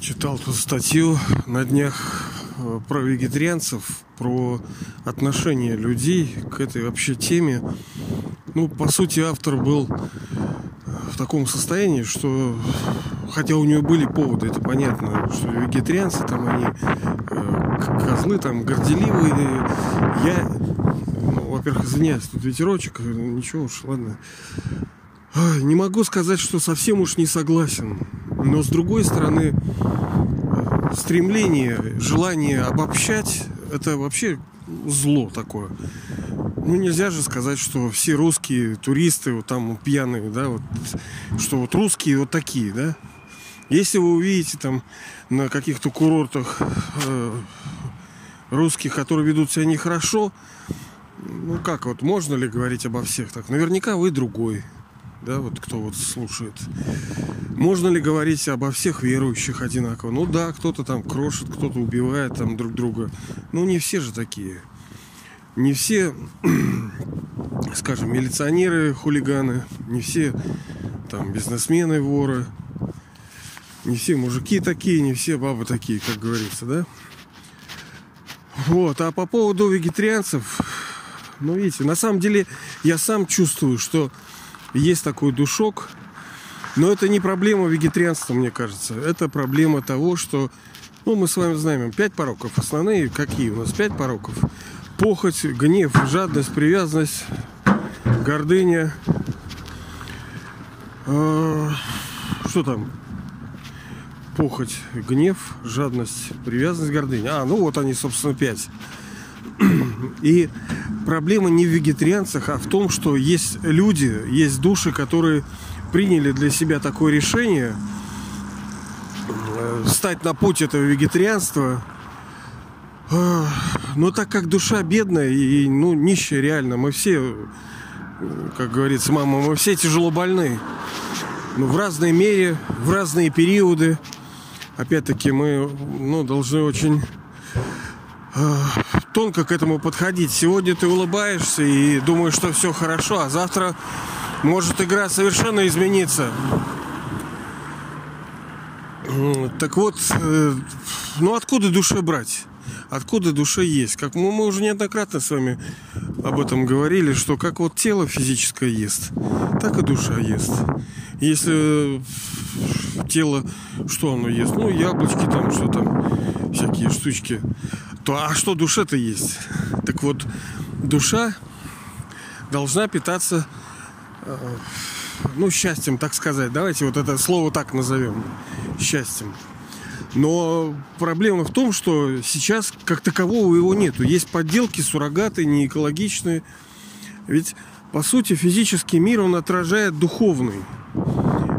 Читал тут статью на днях э, про вегетарианцев, про отношение людей к этой вообще теме. Ну, по сути, автор был в таком состоянии, что хотя у нее были поводы, это понятно, что вегетарианцы там они э, козлы там горделивые. Я, ну, во-первых, извиняюсь, тут ветерочек, ничего уж, ладно. Не могу сказать, что совсем уж не согласен. Но с другой стороны, стремление, желание обобщать, это вообще зло такое. Ну, нельзя же сказать, что все русские туристы, вот там пьяные, да, вот, что вот русские вот такие, да. Если вы увидите там на каких-то курортах э, русских, которые ведут себя нехорошо, ну как вот, можно ли говорить обо всех так? Наверняка вы другой да, вот кто вот слушает. Можно ли говорить обо всех верующих одинаково? Ну да, кто-то там крошит, кто-то убивает там друг друга. Ну не все же такие. Не все, скажем, милиционеры, хулиганы, не все там бизнесмены, воры, не все мужики такие, не все бабы такие, как говорится, да? Вот, а по поводу вегетарианцев, ну видите, на самом деле я сам чувствую, что есть такой душок. Но это не проблема вегетарианства, мне кажется. Это проблема того, что ну, мы с вами знаем, пять пороков. Основные какие у нас? Пять пороков. Похоть, гнев, жадность, привязанность, гордыня. А, что там? Похоть, гнев, жадность, привязанность, гордыня. А, ну вот они, собственно, пять. И проблема не в вегетарианцах, а в том, что есть люди, есть души, которые приняли для себя такое решение э, встать на путь этого вегетарианства. Но так как душа бедная и ну, нищая реально, мы все, как говорится мама, мы все тяжело больны. Но в разной мере, в разные периоды. Опять-таки мы ну, должны очень тонко к этому подходить. Сегодня ты улыбаешься и думаешь, что все хорошо, а завтра может игра совершенно измениться. Так вот, э, ну откуда душе брать? Откуда душе есть? Как мы, мы уже неоднократно с вами об этом говорили, что как вот тело физическое ест, так и душа ест. Если тело, что оно ест? Ну, яблочки там, что там, всякие штучки то а что душе-то есть? Так вот, душа должна питаться э, ну, счастьем, так сказать. Давайте вот это слово так назовем. Счастьем. Но проблема в том, что сейчас как такового его нету. Есть подделки, суррогаты, не экологичные. Ведь, по сути, физический мир, он отражает духовный.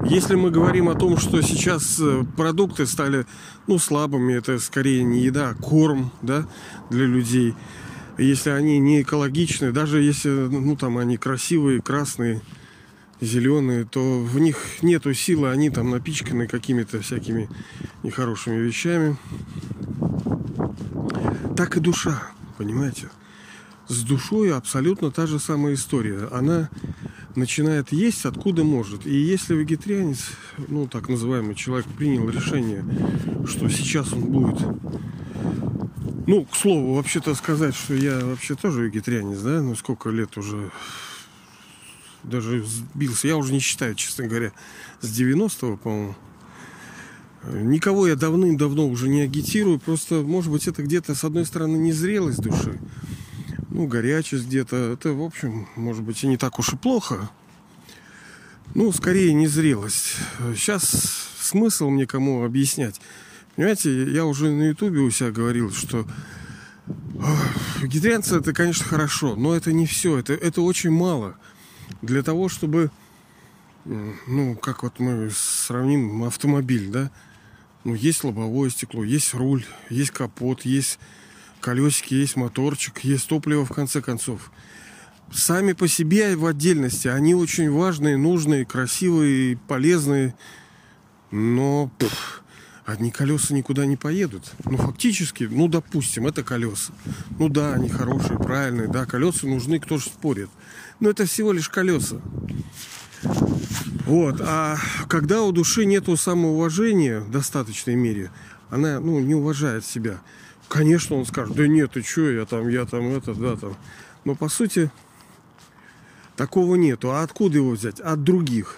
Если мы говорим о том, что сейчас э, продукты стали ну, слабыми, это скорее не еда, а корм да, для людей. Если они не экологичны, даже если ну, там, они красивые, красные, зеленые, то в них нету силы, они там напичканы какими-то всякими нехорошими вещами. Так и душа, понимаете? С душой абсолютно та же самая история. Она начинает есть откуда может. И если вегетарианец, ну так называемый человек, принял решение, что сейчас он будет ну, к слову, вообще-то сказать, что я вообще тоже вегетарианец, да, ну сколько лет уже даже сбился, я уже не считаю, честно говоря, с 90-го, по-моему. Никого я давным-давно уже не агитирую, просто, может быть, это где-то, с одной стороны, незрелость души, ну, горячесть где-то. Это, в общем, может быть, и не так уж и плохо. Ну, скорее, незрелость. Сейчас смысл мне кому объяснять. Понимаете, я уже на ютубе у себя говорил, что вегетарианцы это, конечно, хорошо, но это не все. Это, это очень мало для того, чтобы, ну, как вот мы сравним автомобиль, да, ну, есть лобовое стекло, есть руль, есть капот, есть колесики, есть моторчик, есть топливо в конце концов. Сами по себе в отдельности они очень важные, нужные, красивые, полезные, но пфф, одни колеса никуда не поедут. Ну, фактически, ну, допустим, это колеса. Ну да, они хорошие, правильные, да, колеса нужны, кто же спорит. Но это всего лишь колеса. Вот. А когда у души нету самоуважения в достаточной мере, она ну, не уважает себя. Конечно, он скажет, да нет, ты что, я там, я там, это, да, там. Но по сути такого нету. А откуда его взять? От других.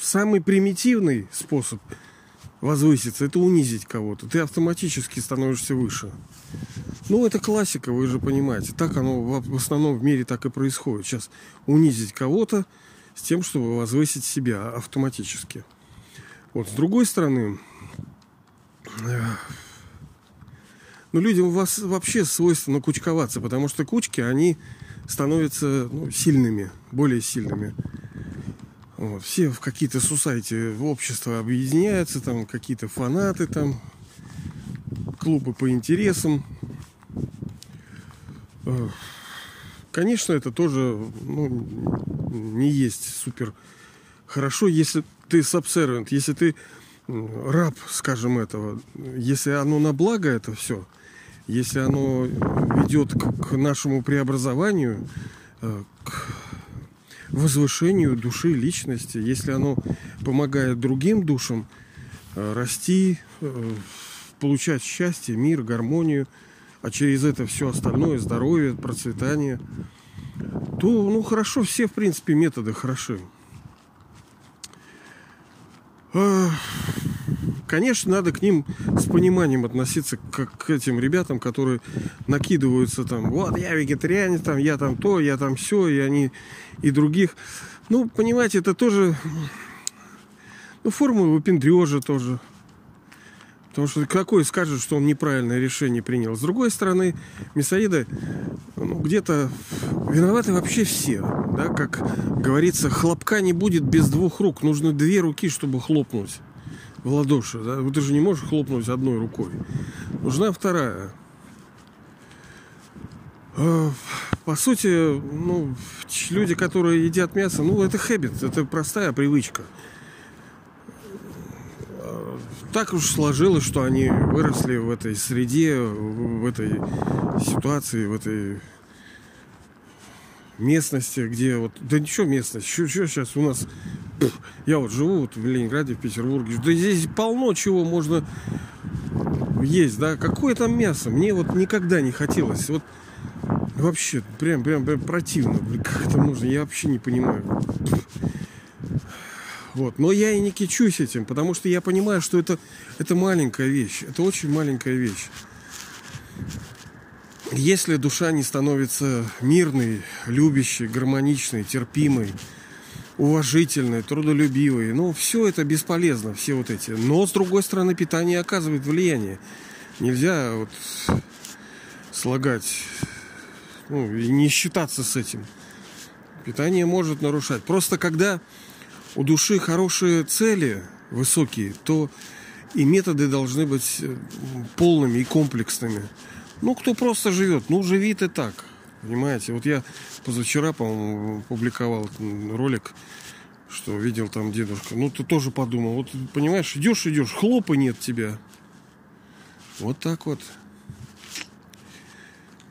Самый примитивный способ возвыситься, это унизить кого-то. Ты автоматически становишься выше. Ну, это классика, вы же понимаете. Так оно в основном в мире так и происходит. Сейчас унизить кого-то с тем, чтобы возвысить себя автоматически. Вот, с другой стороны, ну, людям у вас вообще свойственно кучковаться, потому что кучки, они становятся ну, сильными, более сильными. Вот, все в какие-то сусайти в общество объединяются, там какие-то фанаты, там клубы по интересам. Э, конечно, это тоже ну, не есть супер хорошо, если ты сабсервент, если ты раб, скажем, этого, если оно на благо это все, если оно ведет к, нашему преобразованию, э, к возвышению души, личности, если оно помогает другим душам э, расти, э, получать счастье, мир, гармонию, а через это все остальное, здоровье, процветание, то, ну, хорошо, все, в принципе, методы хороши. Конечно, надо к ним с пониманием относиться, как к этим ребятам, которые накидываются там, вот я вегетарианец, там, я там то, я там все, и они, и других. Ну, понимаете, это тоже, ну, формула выпендрежа тоже. Потому что какой скажет, что он неправильное решение принял. С другой стороны, мясоеды ну, где-то виноваты вообще все. Да? Как говорится, хлопка не будет без двух рук. Нужно две руки, чтобы хлопнуть в ладоши. Да? Ты же не можешь хлопнуть одной рукой. Нужна вторая. А, по сути, ну, люди, которые едят мясо, ну, это хэбит, это простая привычка так уж сложилось, что они выросли в этой среде, в этой ситуации, в этой местности, где вот... Да ничего местность, что, что сейчас у нас... Я вот живу вот в Ленинграде, в Петербурге. Да здесь полно чего можно есть, да? Какое там мясо? Мне вот никогда не хотелось. Вот вообще прям, прям, прям противно. Как это можно? Я вообще не понимаю. Вот. Но я и не кичусь этим, потому что я понимаю, что это, это маленькая вещь. Это очень маленькая вещь. Если душа не становится мирной, любящей, гармоничной, терпимой, уважительной, трудолюбивой, ну, все это бесполезно, все вот эти. Но, с другой стороны, питание оказывает влияние. Нельзя вот слагать, ну, и не считаться с этим. Питание может нарушать. Просто когда у души хорошие цели, высокие, то и методы должны быть э, полными и комплексными. Ну, кто просто живет, ну, живи ты так. Понимаете, вот я позавчера, по-моему, публиковал ролик, что видел там дедушка. Ну, ты тоже подумал, вот, понимаешь, идешь, идешь, хлопа нет тебя. Вот так вот.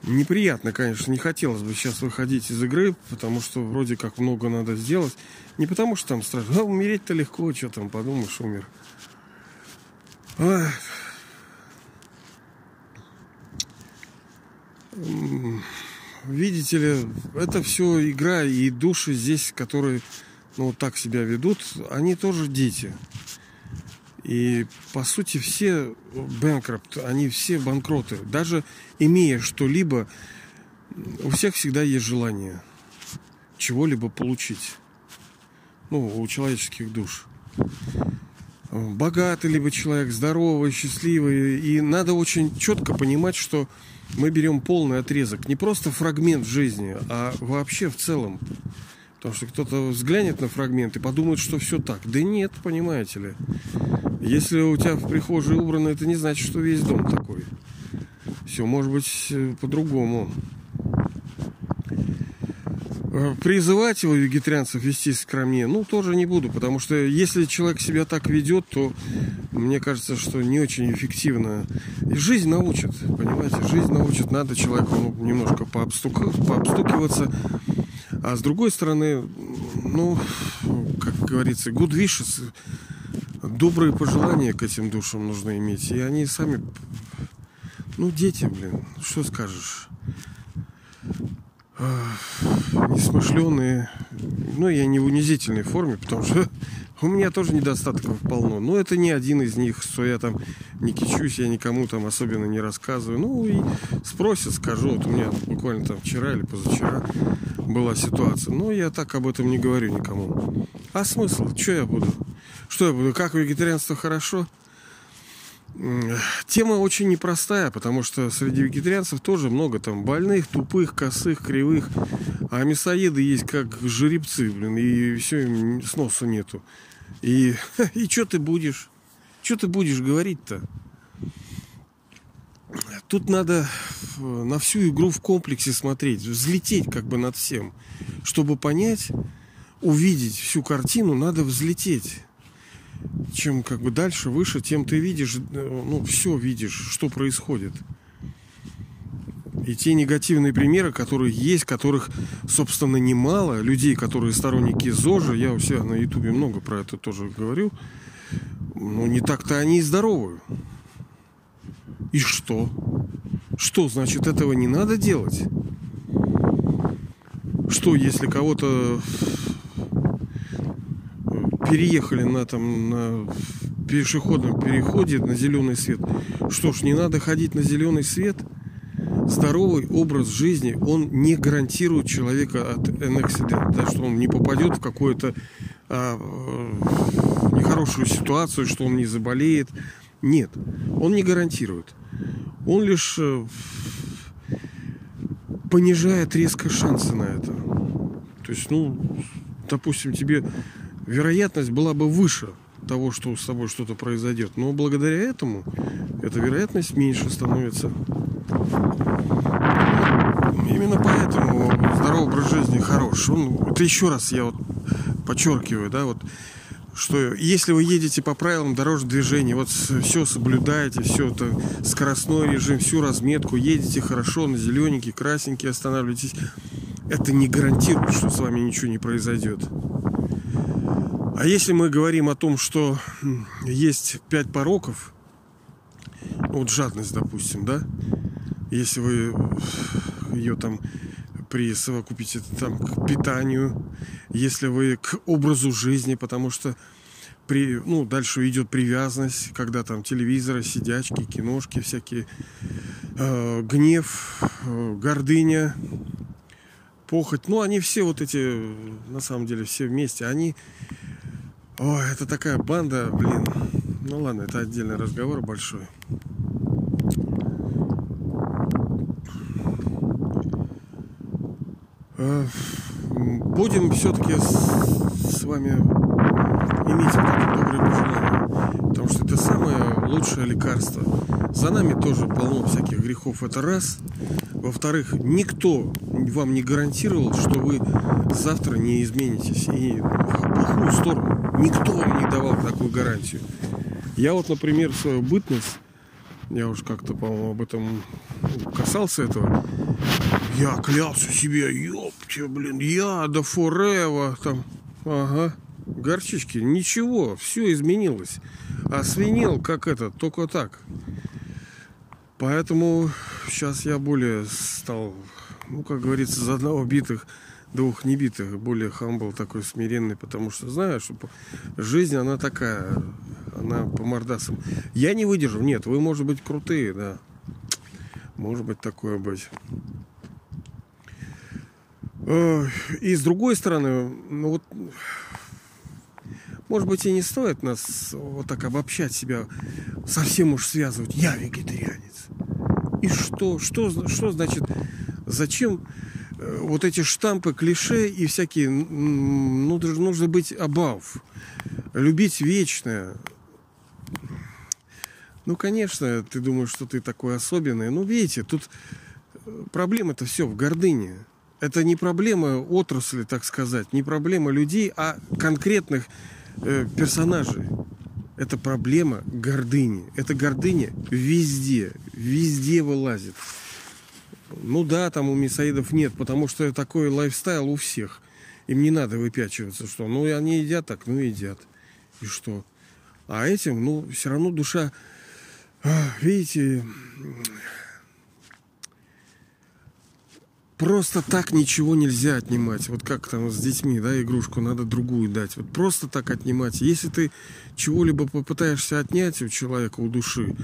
Неприятно, конечно, не хотелось бы сейчас выходить из игры, потому что вроде как много надо сделать. Не потому что там страшно, а умереть-то легко, что там, подумаешь, умер. Ах. Видите ли, это все игра, и души здесь, которые ну, вот так себя ведут, они тоже дети. И по сути все бэнкропт, они все банкроты. Даже имея что-либо, у всех всегда есть желание чего-либо получить. Ну, у человеческих душ. Богатый либо человек, здоровый, счастливый. И надо очень четко понимать, что мы берем полный отрезок. Не просто фрагмент жизни, а вообще в целом. Потому что кто-то взглянет на фрагмент и подумает, что все так. Да нет, понимаете ли. Если у тебя в прихожей убрано, это не значит, что весь дом такой. Все может быть э, по-другому. Э, призывать его, вегетарианцев, вести ко мне, ну, тоже не буду, потому что если человек себя так ведет, то мне кажется, что не очень эффективно. И жизнь научит, понимаете, жизнь научит, надо человеку ну, немножко пообстук... пообстукиваться, А с другой стороны, ну, как говорится, good wishes, добрые пожелания к этим душам нужно иметь. И они сами, ну, дети, блин, что скажешь? Несмышленые, ну, я не в унизительной форме, потому что у меня тоже недостатков полно. Но это не один из них, что я там не кичусь, я никому там особенно не рассказываю. Ну и спросят, скажу. Вот у меня буквально там вчера или позавчера была ситуация. Но я так об этом не говорю никому. А смысл? Что я буду? Что я буду? Как вегетарианство хорошо? Тема очень непростая, потому что среди вегетарианцев тоже много там больных, тупых, косых, кривых. А мясоеды есть как жеребцы, блин, и все, им сноса нету. И, и что ты будешь? Что ты будешь говорить-то? Тут надо э, на всю игру в комплексе смотреть, взлететь как бы над всем. Чтобы понять, увидеть всю картину, надо взлететь чем как бы дальше, выше, тем ты видишь, э, ну, все видишь, что происходит. И те негативные примеры, которые есть, которых, собственно, немало, людей, которые сторонники ЗОЖа, я у себя на Ютубе много про это тоже говорю, ну, не так-то они и здоровы. И что? Что, значит, этого не надо делать? Что, если кого-то переехали на там на пешеходном переходе на зеленый свет. Что ж, не надо ходить на зеленый свет. Здоровый образ жизни, он не гарантирует человека от an да, что он не попадет в какую-то а, э, нехорошую ситуацию, что он не заболеет. Нет, он не гарантирует. Он лишь э, понижает резко шансы на это. То есть, ну, допустим, тебе вероятность была бы выше того, что с тобой что-то произойдет. Но благодаря этому эта вероятность меньше становится. Именно поэтому здоровый образ жизни хорош. Он, это еще раз я вот подчеркиваю, да, вот что если вы едете по правилам дорожного движения, вот все соблюдаете, все это скоростной режим, всю разметку, едете хорошо на зелененький, красненький, останавливаетесь, это не гарантирует, что с вами ничего не произойдет. А если мы говорим о том, что есть пять пороков, ну, вот жадность, допустим, да, если вы ее там присовокупите там к питанию, если вы к образу жизни, потому что при, ну, дальше идет привязанность, когда там телевизоры, сидячки, киношки всякие, э, гнев, э, гордыня, похоть, ну, они все вот эти, на самом деле, все вместе, они Ой, это такая банда, блин. Ну ладно, это отдельный разговор большой. Будем все-таки с, вами иметь вот это доброе пожелание. Потому что это самое лучшее лекарство. За нами тоже полно всяких грехов. Это раз. Во-вторых, никто вам не гарантировал, что вы завтра не изменитесь и в плохую сторону. Никто вам не давал такую гарантию. Я вот, например, свою бытность, я уж как-то, по-моему, об этом касался этого. Я клялся себе, ёпте, блин, я до форева, там, ага, горчички, ничего, все изменилось. А свинел, как это, только так. Поэтому сейчас я более стал, ну, как говорится, за одного битых двух небитых, более хамбл такой смиренный, потому что знаю, что жизнь, она такая, она по мордасам. Я не выдержу, нет, вы, может быть, крутые, да. Может быть, такое быть. И с другой стороны, ну вот, может быть, и не стоит нас вот так обобщать себя, совсем уж связывать. Я вегетарианец. И что? Что, что значит? Зачем Э, вот эти штампы, клише и всякие, ну, нужно быть абав. Любить вечное. Ну, конечно, ты думаешь, что ты такой особенный. Но видите, тут э, проблема-то все в гордыне. Это не проблема отрасли, так сказать, не проблема людей, а конкретных э, персонажей. Это проблема гордыни. Это гордыня везде, везде вылазит Ну да, там у мясоедов нет, потому что такой лайфстайл у всех. Им не надо выпячиваться, что ну они едят так, ну едят. И что? А этим, ну, все равно душа, видите, просто так ничего нельзя отнимать. Вот как там с детьми, да, игрушку надо другую дать. Вот просто так отнимать. Если ты чего-либо попытаешься отнять у человека, у души,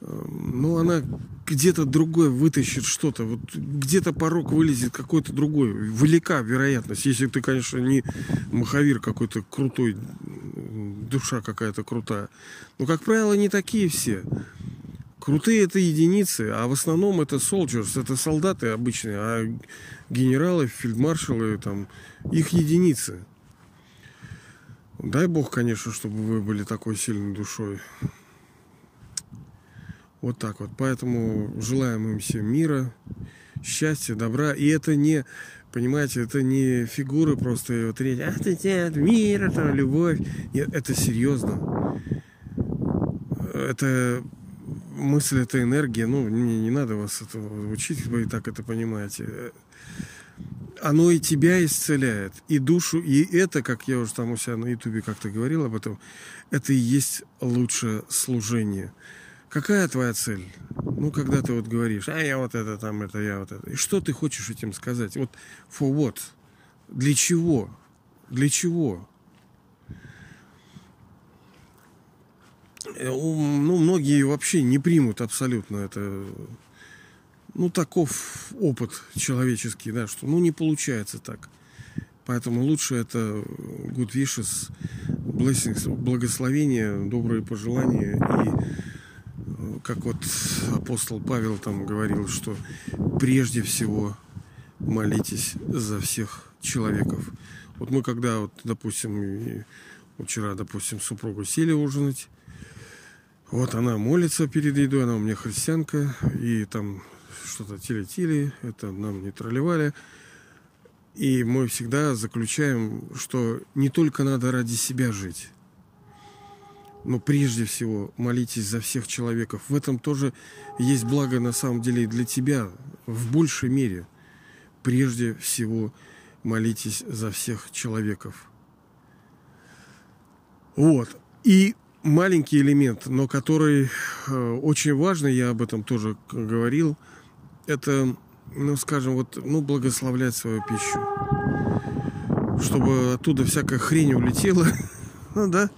ну, она где-то другой вытащит что-то. Вот где-то порог вылезет какой-то другой. Велика вероятность. Если ты, конечно, не маховир какой-то крутой, душа какая-то крутая. Но, как правило, не такие все. Крутые это единицы, а в основном это soldiers, это солдаты обычные, а генералы, фельдмаршалы, там, их единицы. Дай бог, конечно, чтобы вы были такой сильной душой. Вот так вот. Поэтому желаем им всем мира, счастья, добра. И это не, понимаете, это не фигуры просто вот треть, ах ты нет, мир, это любовь. Нет, это серьезно. Это мысль, это энергия. Ну, не, не надо вас этого учить, вы и так это понимаете. Оно и тебя исцеляет, и душу, и это, как я уже там у себя на ютубе как-то говорил об этом, это и есть лучшее служение. Какая твоя цель? Ну, когда ты вот говоришь, а я вот это там, это я вот это. И что ты хочешь этим сказать? Вот for what? Для чего? Для чего? Ну, многие вообще не примут абсолютно это. Ну, таков опыт человеческий, да, что ну не получается так. Поэтому лучше это good wishes, blessings, благословения, добрые пожелания и как вот апостол Павел там говорил, что прежде всего молитесь за всех человеков. Вот мы когда, вот, допустим, вчера, допустим, супругу сели ужинать, вот она молится перед едой, она у меня христианка, и там что-то тили-тили, это нам не тролливали. И мы всегда заключаем, что не только надо ради себя жить, но прежде всего молитесь за всех человеков. В этом тоже есть благо на самом деле и для тебя в большей мере. Прежде всего молитесь за всех человеков. Вот. И маленький элемент, но который э, очень важный, я об этом тоже говорил, это, ну, скажем, вот, ну, благословлять свою пищу. Чтобы оттуда всякая хрень улетела, ну да,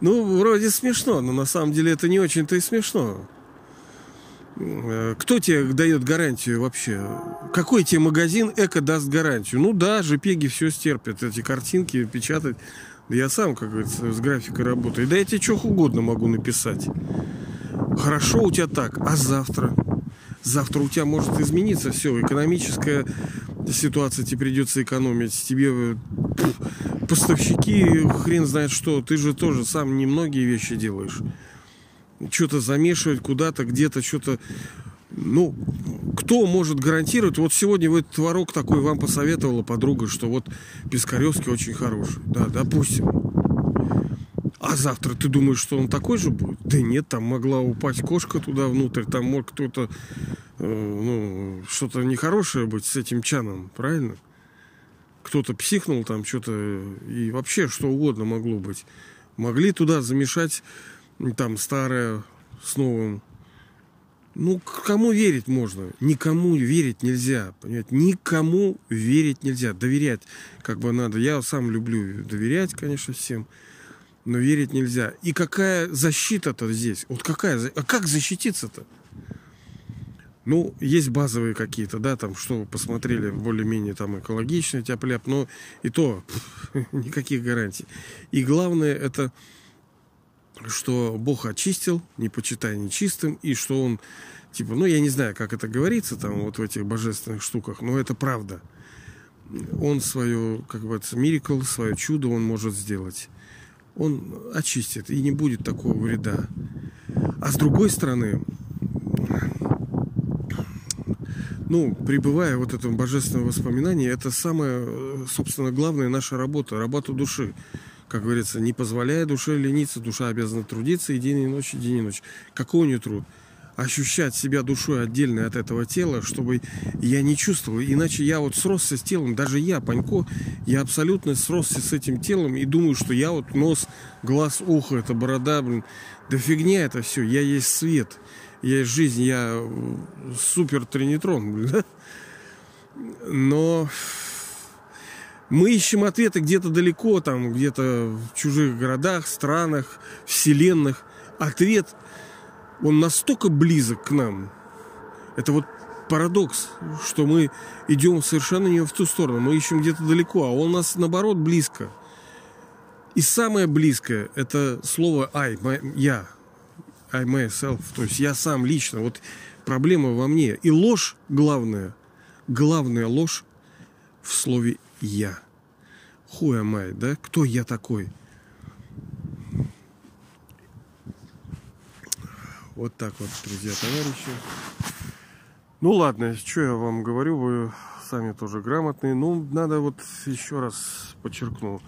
ну, вроде смешно, но на самом деле это не очень-то и смешно. Э, кто тебе дает гарантию вообще? Какой тебе магазин эко даст гарантию? Ну да, JPEG все стерпят, эти картинки печатать. Я сам, как говорится, с графикой работаю. Да я тебе что угодно могу написать. Хорошо у тебя так, а завтра? Завтра у тебя может измениться все. Экономическая ситуация, тебе придется экономить. Тебе поставщики, хрен знает что, ты же тоже сам немногие вещи делаешь. Что-то замешивать куда-то, где-то что-то... Ну, кто может гарантировать? Вот сегодня вот творог такой вам посоветовала подруга, что вот Пискаревский очень хороший. Да, допустим. А завтра ты думаешь, что он такой же будет? Да нет, там могла упасть кошка туда внутрь, там мог кто-то, э, ну, что-то нехорошее быть с этим чаном, правильно? кто-то психнул там что-то, и вообще что угодно могло быть. Могли туда замешать там старое с новым. Ну, кому верить можно? Никому верить нельзя, понимаете? Никому верить нельзя. Доверять как бы надо. Я сам люблю доверять, конечно, всем. Но верить нельзя. И какая защита-то здесь? Вот какая? А как защититься-то? Ну, есть базовые какие-то, да, там, что посмотрели, более-менее там экологичный тяп но и то никаких гарантий. И главное это, что Бог очистил, не почитай нечистым, и что Он, типа, ну, я не знаю, как это говорится там вот в этих божественных штуках, но это правда. Он свое, как бы, мирикл, свое чудо он может сделать. Он очистит, и не будет такого вреда. А с другой стороны, ну, пребывая вот этом божественном воспоминании, это самая, э, собственно, главная наша работа, работа души. Как говорится, не позволяя душе лениться, душа обязана трудиться и день и ночь, и день и ночь. Какой у нее труд? ощущать себя душой отдельной от этого тела, чтобы я не чувствовал. Иначе я вот сросся с телом, даже я, Панько, я абсолютно сросся с этим телом и думаю, что я вот нос, глаз, ухо, это борода, блин. Да фигня это все, я есть свет, я есть жизнь, я супер тринитрон, блин. Но мы ищем ответы где-то далеко, там, где-то в чужих городах, странах, вселенных. Ответ, он настолько близок к нам. Это вот парадокс, что мы идем совершенно не в ту сторону. Мы ищем где-то далеко, а он у нас, наоборот, близко. И самое близкое – это слово «I», «я», «I myself», то есть я сам лично. Вот проблема во мне. И ложь главная, главная ложь в слове «я». Хуя май, да? Кто я такой? Вот так вот, друзья, товарищи. Ну ладно, что я вам говорю, вы сами тоже грамотные. Ну, надо вот еще раз подчеркну.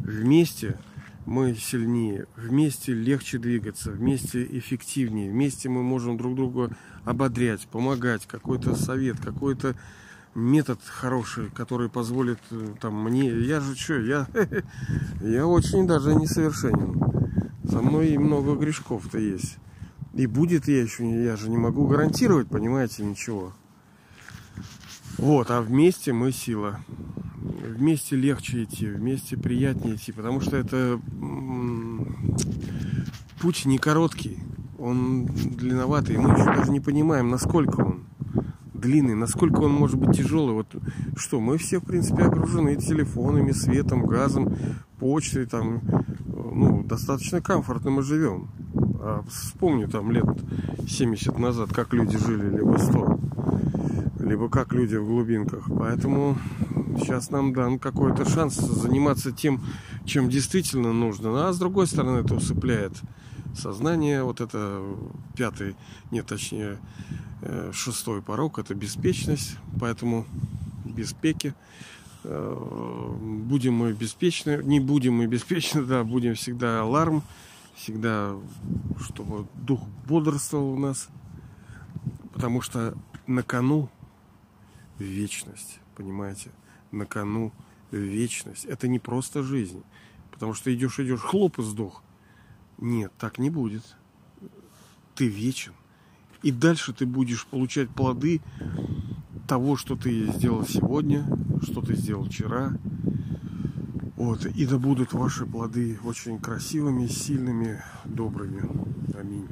Вместе мы сильнее, вместе легче двигаться, вместе эффективнее, вместе мы можем друг друга ободрять, помогать, какой-то совет, какой-то метод хороший, который позволит э, там мне. Я же что, я, я очень даже несовершенен. За мной и много грешков-то есть. И будет я еще, я же не могу гарантировать, понимаете, ничего. Вот, а вместе мы сила. Вместе легче идти, вместе приятнее идти, потому что это путь не короткий, он длинноватый, мы еще даже не понимаем, насколько он длинный, насколько он может быть тяжелый. Вот что, мы все, в принципе, окружены телефонами, светом, газом, почтой, там, ну, достаточно комфортно мы живем. А вспомню там лет 70 назад, как люди жили, либо 100, либо как люди в глубинках. Поэтому сейчас нам дан какой-то шанс заниматься тем, чем действительно нужно. Ну, а с другой стороны, это усыпляет сознание. Вот это пятый, нет, точнее, Э, шестой порог – это беспечность, поэтому беспеки. Э, будем мы беспечны, не будем мы беспечны, да, будем всегда аларм, всегда, чтобы дух бодрствовал у нас, потому что на кону вечность, понимаете, на кону вечность. Это не просто жизнь, потому что идешь, идешь, хлоп и сдох. Нет, так не будет. Ты вечен. И дальше ты будешь получать плоды того, что ты сделал сегодня, что ты сделал вчера. Вот. И да будут ваши плоды очень красивыми, сильными, добрыми. Аминь.